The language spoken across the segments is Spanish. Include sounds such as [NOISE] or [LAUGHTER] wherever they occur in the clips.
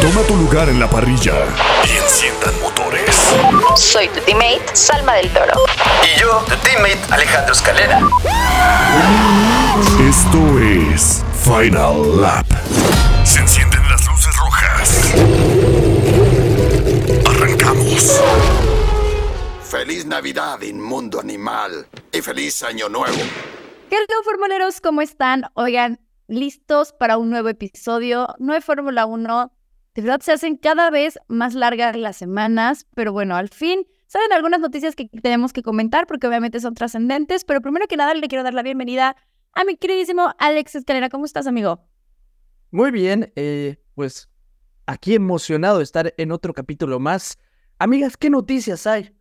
Toma tu lugar en la parrilla y enciendan motores. Soy tu teammate, Salma del Toro. Y yo, tu teammate Alejandro Escalera. Esto es Final Lap. Se encienden las luces rojas. Arrancamos. Feliz Navidad, inmundo animal. Y feliz Año Nuevo. ¿Qué tal, formuleros? ¿Cómo están? Oigan, listos para un nuevo episodio. No hay Fórmula 1. De verdad se hacen cada vez más largas las semanas, pero bueno, al fin salen algunas noticias que tenemos que comentar porque obviamente son trascendentes. Pero primero que nada, le quiero dar la bienvenida a mi queridísimo Alex Escalera. ¿Cómo estás, amigo? Muy bien, eh, pues aquí emocionado de estar en otro capítulo más. Amigas, ¿qué noticias hay?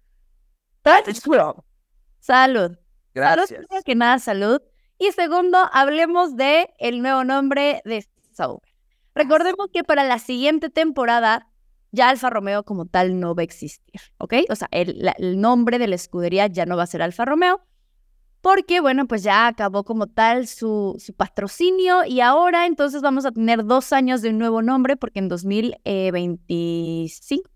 Salud. Gracias. Salud, primero que nada, salud. Y segundo, hablemos de el nuevo nombre de Sauber. Recordemos que para la siguiente temporada ya Alfa Romeo como tal no va a existir, ¿ok? O sea, el, la- el nombre de la escudería ya no va a ser Alfa Romeo, porque, bueno, pues ya acabó como tal su, su patrocinio y ahora entonces vamos a tener dos años de un nuevo nombre, porque en 2025,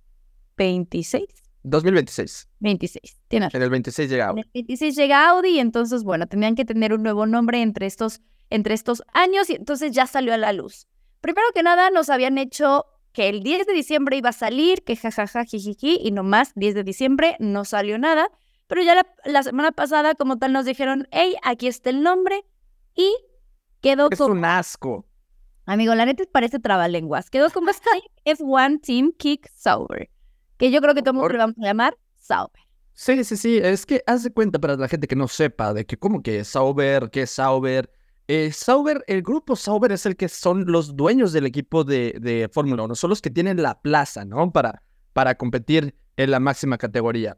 26, 2026. 26, tienes En el 26 llega en ahora. el 26 llega Audi y entonces, bueno, tenían que tener un nuevo nombre entre estos, entre estos años y entonces ya salió a la luz. Primero que nada, nos habían hecho que el 10 de diciembre iba a salir, que jajaja, jijiji, y nomás 10 de diciembre no salió nada. Pero ya la, la semana pasada, como tal, nos dijeron, hey, aquí está el nombre y quedó Es como... un asco. Amigo, la neta parece trabalenguas. Quedó como F1 Team Kick Sauber, que yo creo que todo el mundo Por- le vamos a llamar Sauber. Sí, sí, sí. Es que haz de cuenta para la gente que no sepa de que cómo que es Sauber, qué es Sauber. Eh, Sauber, el grupo Sauber es el que son los dueños del equipo de, de Fórmula 1. Son los que tienen la plaza, ¿no? Para, para competir en la máxima categoría.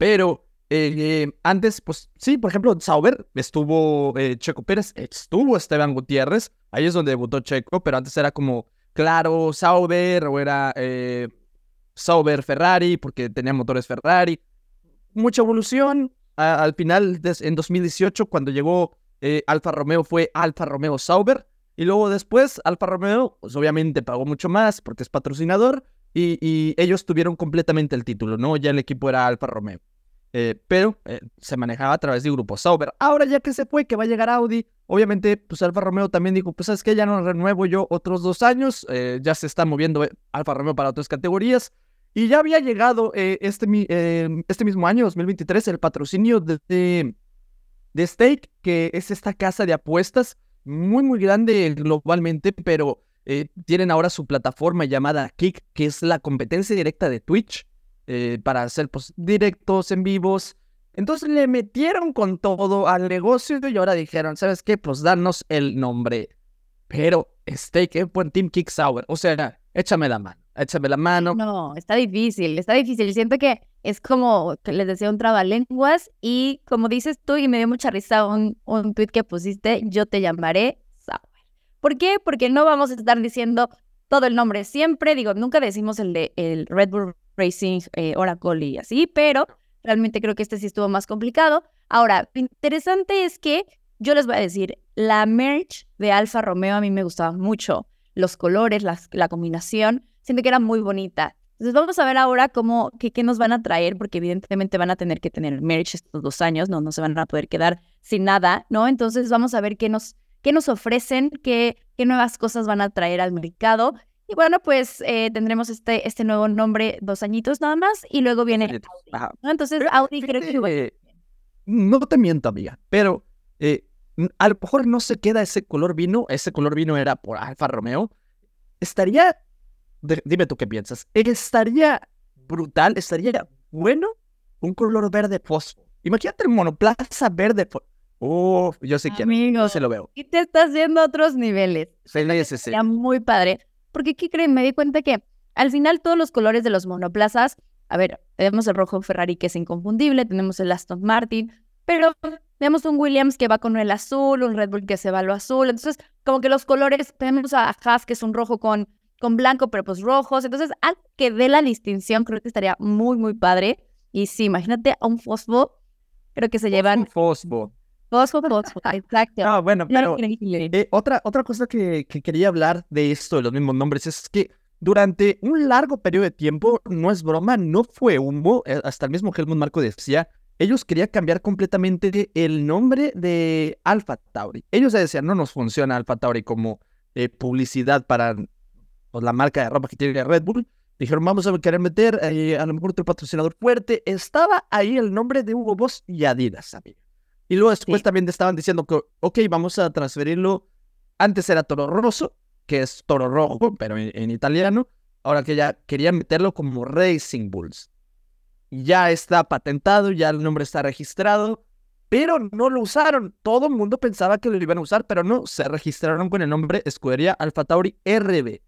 Pero eh, antes, pues sí, por ejemplo, Sauber estuvo eh, Checo Pérez, estuvo Esteban Gutiérrez, ahí es donde debutó Checo, pero antes era como, claro, Sauber o era eh, Sauber Ferrari, porque tenía motores Ferrari. Mucha evolución. al final, des- en 2018, cuando llegó Alfa Romeo, fue Alfa Romeo Sauber. Y luego después, Alfa Romeo, pues obviamente pagó mucho más porque es patrocinador. Y ellos tuvieron completamente el título, ¿no? Ya el equipo era Alfa Romeo. Eh, pero eh, se manejaba a través de Grupo Sauber. Ahora ya que se fue, que va a llegar Audi, obviamente, pues Alfa Romeo también dijo, pues es que ya no renuevo yo otros dos años, eh, ya se está moviendo Alfa Romeo para otras categorías. Y ya había llegado este, este mismo año, 2023, el patrocinio de, de, de Stake, que es esta casa de apuestas muy, muy grande globalmente, pero tienen ahora su plataforma llamada Kick, que es la competencia directa de Twitch eh, para hacer pues, directos en vivos. Entonces le metieron con todo al negocio y ahora dijeron, ¿sabes qué? Pues danos el nombre. Pero Stake es buen Team Kick Sauber. O sea, échame la mano, échame la mano. No, está difícil, está difícil. Siento que es como que les decía un trabalenguas y como dices tú, y me dio mucha risa un, un tweet que pusiste, yo te llamaré Sauber. ¿Por qué? Porque no vamos a estar diciendo todo el nombre siempre. Digo, nunca decimos el de el Red Bull Racing, eh, Oracle y así, pero realmente creo que este sí estuvo más complicado. Ahora, lo interesante es que yo les voy a decir, la merch de Alfa Romeo a mí me gustaba mucho. Los colores, la combinación, siento que era muy bonita. Entonces vamos a ver ahora cómo, qué, qué nos van a traer, porque evidentemente van a tener que tener merch estos dos años, no, no se van a poder quedar sin nada, ¿no? Entonces vamos a ver qué nos, qué nos ofrecen, qué, qué nuevas cosas van a traer al mercado. Y bueno, pues eh, tendremos este, este nuevo nombre dos añitos nada más y luego viene Audi, Ajá. ¿no? Entonces Pero Audi creo que... eh, no te miento, amiga, pero eh, a lo mejor no se queda ese color vino, ese color vino era por Alfa Romeo. Estaría, de- dime tú qué piensas, estaría brutal, estaría bueno un color verde fosfo. Imagínate el monoplaza verde fosfo. Uf, yo sé quién, Amigo, yo se lo veo. y te estás haciendo a otros niveles. Sí. Sería muy padre. Porque, ¿qué creen? Me di cuenta que al final todos los colores de los monoplazas, a ver, tenemos el rojo Ferrari que es inconfundible, tenemos el Aston Martin, pero tenemos un Williams que va con el azul, un Red Bull que se va a lo azul. Entonces, como que los colores, tenemos a Haas que es un rojo con, con blanco, pero pues rojos. Entonces, algo que dé la distinción creo que estaría muy, muy padre. Y sí, imagínate a un fosfo, creo que se llevan Fosfo. Fosfo, fosfo, exacto. Ah, bueno, pero. Eh, otra, otra cosa que, que quería hablar de esto, de los mismos nombres, es que durante un largo periodo de tiempo, no es broma, no fue humo, eh, hasta el mismo Helmut Marco decía, ellos querían cambiar completamente el nombre de Alpha Tauri. Ellos decían, no nos funciona Alpha Tauri como eh, publicidad para pues, la marca de ropa que tiene Red Bull. Dijeron, vamos a querer meter eh, a lo mejor otro patrocinador fuerte. Estaba ahí el nombre de Hugo Boss y Adidas, amigo. Y luego después Sí. también estaban diciendo que, ok, vamos a transferirlo. Antes era Toro Rosso, que es Toro Rojo, pero en, en italiano. Ahora que ya querían meterlo como Racing Bulls. Ya está patentado, ya el nombre está registrado, pero no lo usaron. Todo el mundo pensaba que lo iban a usar, pero no. Se registraron con el nombre Escudería Alfa Tauri RB.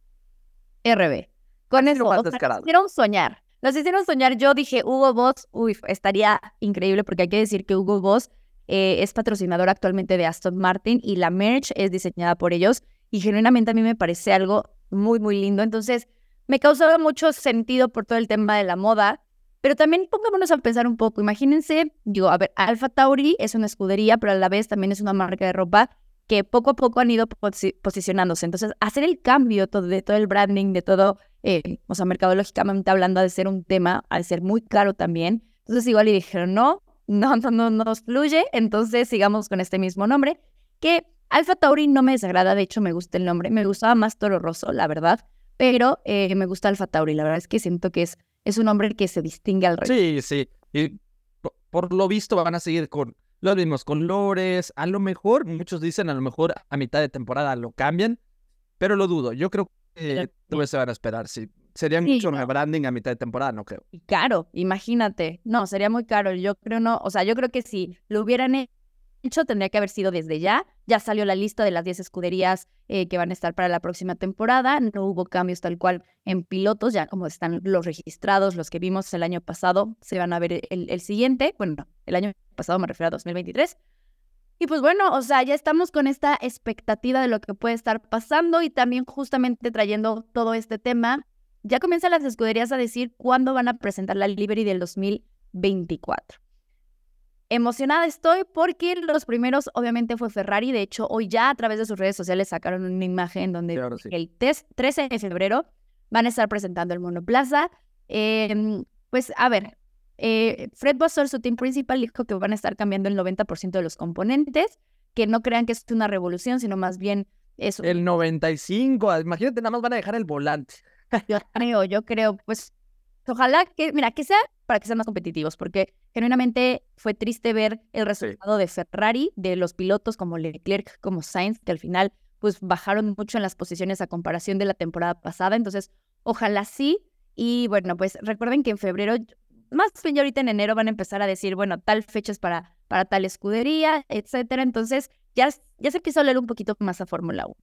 RB. Con eso, o sea, nos hicieron soñar. Nos hicieron soñar. Yo dije, Hugo Boss, uy, estaría increíble porque hay que decir que Hugo Boss eh, es patrocinador actualmente de Aston Martin y la merch es diseñada por ellos y genuinamente a mí me parece algo muy, muy lindo. Entonces, me causaba mucho sentido por todo el tema de la moda, pero también pongámonos a pensar un poco. Imagínense, digo, a ver, Alfa Tauri es una escudería, pero a la vez también es una marca de ropa que poco a poco han ido posi- posicionándose. Entonces, hacer el cambio todo, de todo el branding, de todo, eh, o sea, mercadológicamente hablando, ha de ser un tema, ha de ser muy caro también. Entonces, igual y dijeron, no, no, no, no nos fluye, entonces sigamos con este mismo nombre, que Alfa Tauri no me desagrada, de hecho me gusta el nombre, me gustaba más Toro Rosso, la verdad, pero eh, me gusta Alfa Tauri, la verdad es que siento que es, es un nombre que se distingue al resto. Sí, sí. Y po- por lo visto van a seguir con los mismos colores. A lo mejor, muchos dicen, a lo mejor a mitad de temporada lo cambian, pero lo dudo. Yo creo que todavía se van a esperar. Sí. Sería Sí, mucho no. rebranding a mitad de temporada, no creo. Y caro, imagínate. No, sería muy caro. Yo creo no, o sea, yo creo que si lo hubieran hecho, tendría que haber sido desde ya. Ya salió la lista de las 10 escuderías eh, que van a estar para la próxima temporada. No hubo cambios tal cual en pilotos, ya como están los registrados, los que vimos el año pasado, se van a ver el, el siguiente. Bueno, no, el año pasado me refiero a 2023. Y pues bueno, o sea, ya estamos con esta expectativa de lo que puede estar pasando y también justamente trayendo todo este tema ya comienzan las escuderías a decir cuándo van a presentar la livery del 2024. Emocionada estoy porque los primeros obviamente fue Ferrari, de hecho hoy ya a través de sus redes sociales sacaron una imagen donde sí. el tes- 13 de febrero van a estar presentando el monoplaza. Em, pues a ver, eh, Fred Vasseur, su team principal, dijo que van a estar cambiando el 90% de los componentes, que no crean que es una revolución, sino más bien es El 95, imagínate, nada más van a dejar el volante. [LAUGHS] yo creo, yo creo, pues ojalá que, mira, que sea para que sean más competitivos, porque genuinamente fue triste ver el resultado de Ferrari, de los pilotos como Leclerc, como Sainz, que al final pues bajaron mucho en las posiciones a comparación de la temporada pasada, entonces ojalá sí, y bueno, pues recuerden que en febrero, más bien ya ahorita en enero van a empezar a decir, bueno, tal fecha es para, para tal escudería, etcétera, entonces ya, ya se empieza a leer un poquito más a Fórmula 1.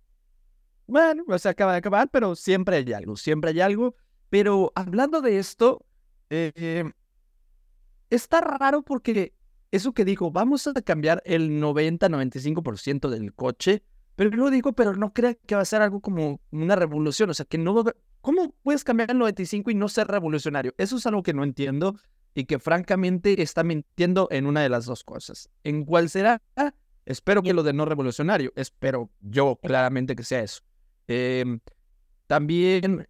Bueno, se acaba de acabar, pero siempre hay algo, siempre hay algo. Pero hablando de esto, eh, eh, está raro porque eso que digo, vamos a cambiar el 90-95% del coche, pero luego digo, pero no crea que va a ser algo como una revolución, o sea, que no va a haber- ¿Cómo puedes cambiar el 95 y no ser revolucionario? Eso es algo que no entiendo y que francamente está mintiendo en una de las dos cosas. ¿En cuál será? Ah, espero que lo de no revolucionario, espero yo claramente que sea eso. Em, también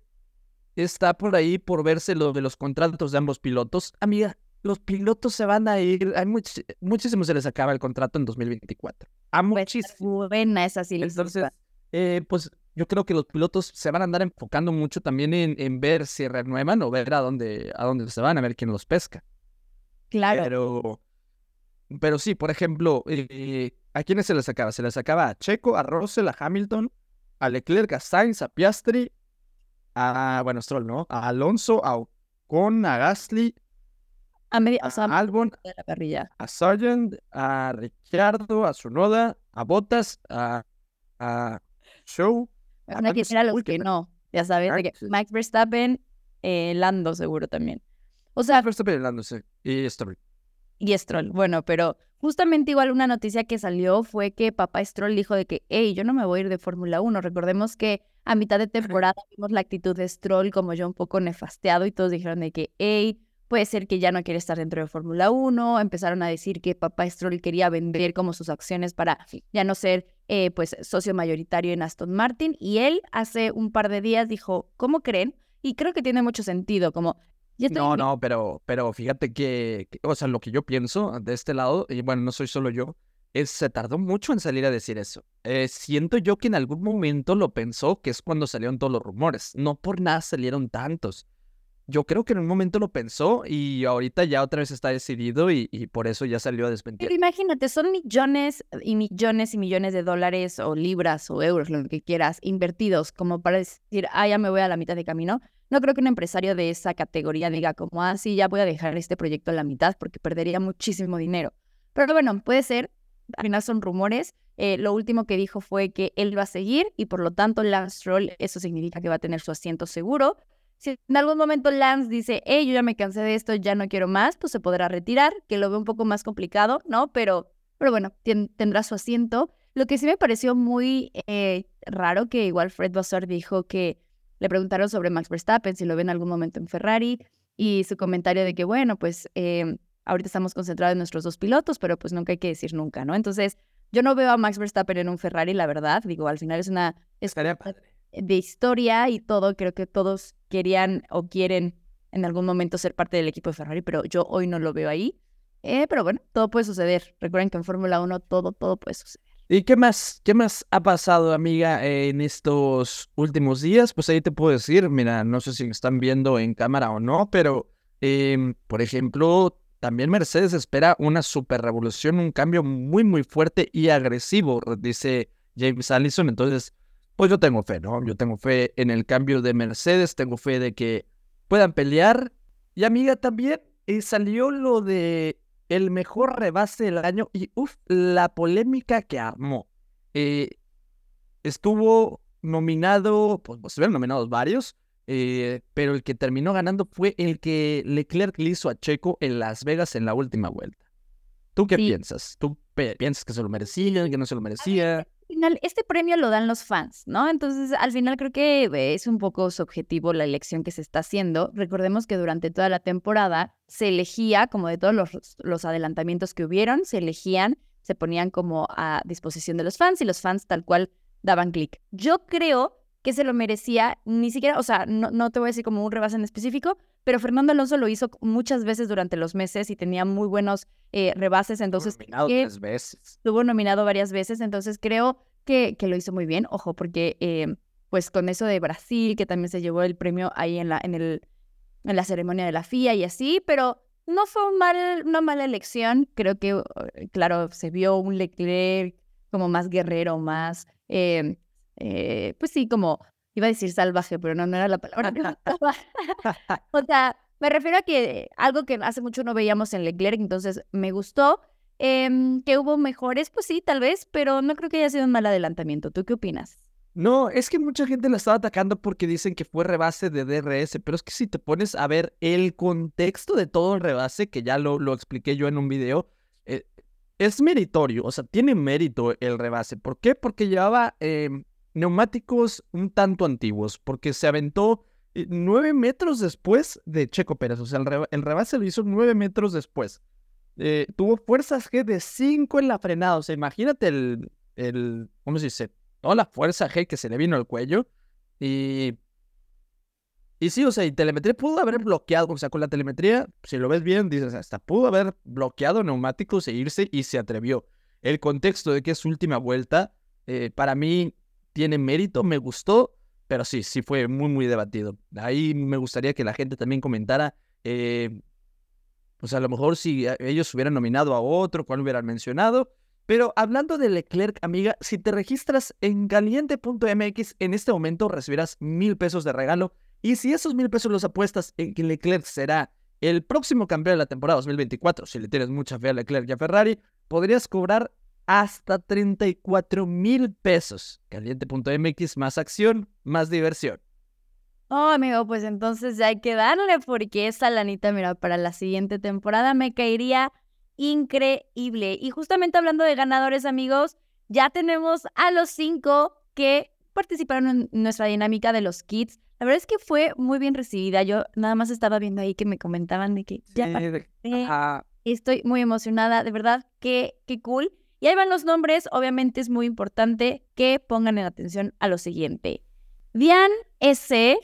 está por ahí por verse lo de los contratos de ambos pilotos. Amiga, los pilotos se van a ir, hay much- muchísimo se les acaba el contrato en 2024. A Pues, muchísimos. buena esa sí. Entonces, eh, pues yo creo que los pilotos se van a andar enfocando mucho también en, en ver si renuevan o ver a dónde, a dónde se van, a ver quién los pesca. Claro. Pero, pero sí, por ejemplo, eh, ¿a quiénes se les sacaba? Se les sacaba a Checo, a Russell, a Hamilton, a Leclerc, a Sainz, a Piastri, a, bueno, Stroll, ¿no? A Alonso, a Ocon, a Gasly, A media, o a sea, Albon, de la parrilla. a Sargent, a Ricciardo, a Tsunoda, a Bottas, a, a Show. Van a quitar a los que no. Ya sabes, que Sí. Max Verstappen, eh, Lando seguro también. O sea, Verstappen peleándose. Y Stroll. Y Stroll. Bueno, pero justamente igual una noticia que salió fue que papá Stroll dijo de que, hey, yo no me voy a ir de Fórmula 1. Recordemos que a mitad de temporada vimos la actitud de Stroll como yo un poco nefasteado y todos dijeron de que, hey, puede ser que ya no quiere estar dentro de Fórmula 1. Empezaron a decir que papá Stroll quería vender como sus acciones para ya no ser eh, pues socio mayoritario en Aston Martin. Y él hace un par de días dijo, ¿cómo creen? Y creo que tiene mucho sentido, como... Estoy No, no, pero, pero fíjate que, que- o sea, lo que yo pienso de este lado, y bueno, no soy solo yo, es se tardó mucho en salir a decir eso. Eh, siento yo que en algún momento lo pensó, que es cuando salieron todos los rumores. No por nada salieron tantos. Yo creo que en un momento lo pensó y ahorita ya otra vez está decidido y, y por eso ya salió a desmentir. Pero imagínate, son millones y millones y millones de dólares o libras o euros, lo que quieras, invertidos como para decir, ah, ya me voy a la mitad de camino. No creo que un empresario de esa categoría diga como, ah, sí, ya voy a dejar este proyecto a la mitad porque perdería muchísimo dinero. Pero bueno, puede ser, al final son rumores. Eh, lo último que dijo fue que él va a seguir y por lo tanto Lance Stroll, eso significa que va a tener su asiento seguro. Si en algún momento Lance dice, hey, yo ya me cansé de esto, ya no quiero más, pues se podrá retirar, que lo veo un poco más complicado, ¿no? Pero, pero bueno, tendrá su asiento. Lo que sí me pareció muy eh, raro, que igual Fred Vassar dijo que le preguntaron sobre Max Verstappen, si lo ve en algún momento en Ferrari, y su comentario de que, bueno, pues eh, ahorita estamos concentrados en nuestros dos pilotos, pero pues nunca hay que decir nunca, ¿no? Entonces, yo no veo a Max Verstappen en un Ferrari, la verdad, digo, al final es una... Es Estaría padre. de historia y todo, creo que todos querían o quieren en algún momento ser parte del equipo de Ferrari, pero yo hoy no lo veo ahí. Eh, pero bueno, todo puede suceder. Recuerden que en Fórmula 1 todo, todo puede suceder. ¿Y qué más, qué más ha pasado, amiga, en estos últimos días? Pues ahí te puedo decir, mira, no sé si están viendo en cámara o no, pero, em, por ejemplo, también Mercedes espera una super revolución, un cambio muy, muy fuerte y agresivo, dice James Allison. Entonces, pues yo tengo fe, ¿no? Yo tengo fe en el cambio de Mercedes, tengo fe de que puedan pelear. Y amiga, también eh, salió lo de el mejor rebase del año y uff, la polémica que armó. Eh, estuvo nominado, pues, pues estuvieron nominados varios, eh, pero el que terminó ganando fue el que Leclerc le hizo a Checo en Las Vegas en la última vuelta. ¿Tú qué Sí. piensas? ¿Tú piensas que se lo merecía, que no se lo merecía? Al final, este premio lo dan los fans, ¿no? Entonces, al final creo que eh, es un poco subjetivo la elección que se está haciendo. Recordemos que durante toda la temporada se elegía, como de todos los, los adelantamientos que hubieron, se elegían, se ponían como a disposición de los fans y los fans tal cual daban clic. Yo creo que se lo merecía, ni siquiera, o sea, no, no te voy a decir como un rebase en específico, pero Fernando Alonso lo hizo muchas veces durante los meses y tenía muy buenos eh, rebases, entonces Nominado que- tres veces. estuvo nominado varias veces, entonces creo que, que lo hizo muy bien. Ojo, porque eh, pues con eso de Brasil, que también se llevó el premio ahí en la, en el, en la ceremonia de la FIA y así, pero no fue un mal, una mala elección. Creo que, claro, se vio un Leclerc como más guerrero, más, eh, pues sí, como, iba a decir salvaje, pero no, no era la palabra que buscaba. [LAUGHS] O sea, me refiero a que algo que hace mucho no veíamos en Leclerc, entonces me gustó. Em, que hubo mejores, pues sí, tal vez, pero no creo que haya sido un mal adelantamiento. ¿Tú qué opinas? No, es que mucha gente la estaba atacando porque dicen que fue rebase de DRS, pero es que si te pones a ver el contexto de todo el rebase, que ya lo, lo expliqué yo en un video, eh, es meritorio, o sea, tiene mérito el rebase. ¿Por qué? Porque llevaba em, neumáticos un tanto antiguos, porque se aventó eh, nueve metros después de Checo Pérez, o sea, el, reba- el rebase lo hizo nueve metros después. Eh, tuvo fuerzas G de 5 en la frenada, o sea, imagínate el, el, ¿cómo se dice? toda la fuerza G que se le vino al cuello. Y. Y sí, o sea, y telemetría pudo haber bloqueado. O sea, con la telemetría, si lo ves bien, dices, hasta pudo haber bloqueado neumáticos e irse y se atrevió. El contexto de que es su última vuelta, eh, para mí, tiene mérito, me gustó, pero sí, sí fue muy, muy debatido. Ahí me gustaría que la gente también comentara, eh, pues a lo mejor si a- ellos hubieran nominado a otro, cuál hubieran mencionado. Pero hablando de Leclerc, amiga, si te registras en caliente.mx, en este momento recibirás mil pesos de regalo. Y si esos mil pesos los apuestas en que Leclerc será el próximo campeón de la temporada 2024, si le tienes mucha fe a Leclerc y a Ferrari, podrías cobrar hasta 34 mil pesos. Caliente.mx, más acción, más diversión. Oh, amigo, pues entonces ya hay que darle porque esa lanita, mira, para la siguiente temporada me caería increíble. Y justamente hablando de ganadores, amigos, ya tenemos a los cinco que participaron en nuestra dinámica de los kits. La verdad es que fue muy bien recibida. Yo nada más estaba viendo ahí que me comentaban de que ya. Estoy muy emocionada, de verdad, qué, qué cool. Y ahí van los nombres, obviamente es muy importante que pongan en atención a lo siguiente. Dian S.,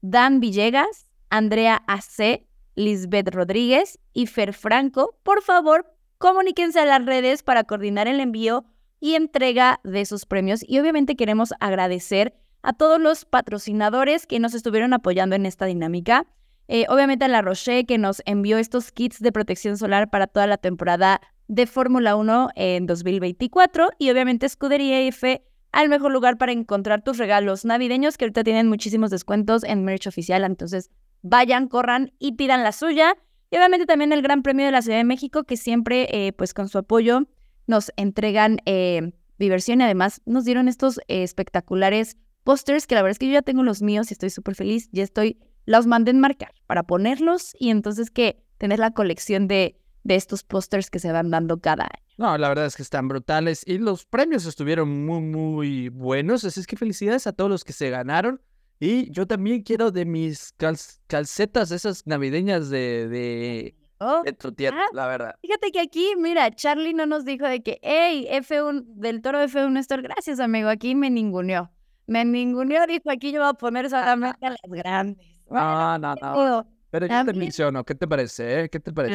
Dan Villegas, Andrea AC, Lisbeth Rodríguez y Fer Franco, por favor, comuníquense a las redes para coordinar el envío y entrega de sus premios. Y obviamente queremos agradecer a todos los patrocinadores que nos estuvieron apoyando en esta dinámica. Eh, obviamente a La Roche que nos envió estos kits de protección solar para toda la temporada de Fórmula 1 en 2024 y obviamente Escudería F al mejor lugar para encontrar tus regalos navideños que ahorita tienen muchísimos descuentos en merch oficial, entonces vayan, corran y pidan la suya. Y obviamente también el Gran Premio de la Ciudad de México que siempre eh, pues con su apoyo nos entregan eh, diversión y además nos dieron estos eh, espectaculares pósters que la verdad es que yo ya tengo los míos y estoy súper feliz, ya estoy, los mandé en marcar para ponerlos y entonces que tener la colección de, de estos pósters que se van dando cada año. No, la verdad es que están brutales y los premios estuvieron muy, muy buenos. Así es que felicidades a todos los que se ganaron. Y yo también quiero de mis cal- calcetas, esas navideñas de, de, Oh, de tu tienda, ah, la verdad. Fíjate que aquí, mira, Charlie no nos dijo de que, hey, F1, del toro F1 Store, gracias amigo, aquí me ninguneó. Me ninguneó, dijo, aquí yo voy a poner solamente a las grandes. Bueno, No, no, no. Pero yo te menciono, ¿qué te parece? eh? ¿Qué te parece?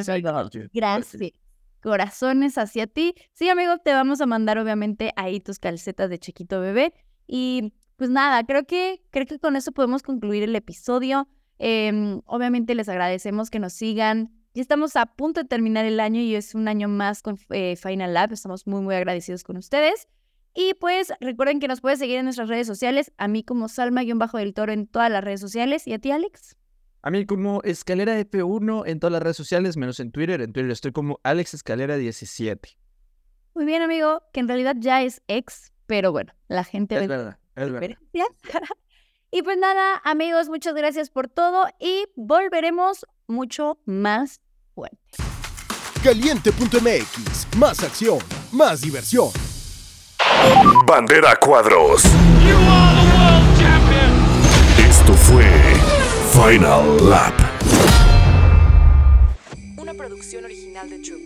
Gracias. Corazones hacia ti. Sí, amigo, te vamos a mandar obviamente ahí tus calcetas de chiquito bebé. Y pues nada, creo que, creo que con eso podemos concluir el episodio. Em, obviamente les agradecemos que nos sigan. Ya estamos a punto de terminar el año y es un año más con eh, Final Lab. Estamos muy, muy agradecidos con ustedes. Y pues recuerden que nos puedes seguir en nuestras redes sociales. A mí como Salma-del Toro en todas las redes sociales. ¿Y a ti, Alex? A mí como Escalera F1 en todas las redes sociales, menos en Twitter. En Twitter estoy como Alex Escalera 17. Muy bien, amigo, que en realidad ya es ex, pero bueno, la gente Es ve verdad, es verdad. [LAUGHS] y pues nada, amigos, muchas gracias por todo y volveremos mucho más fuerte. Caliente.mx, más acción, más diversión. Bandera Cuadros. Esto fue Final Lap. Una producción original de Troop.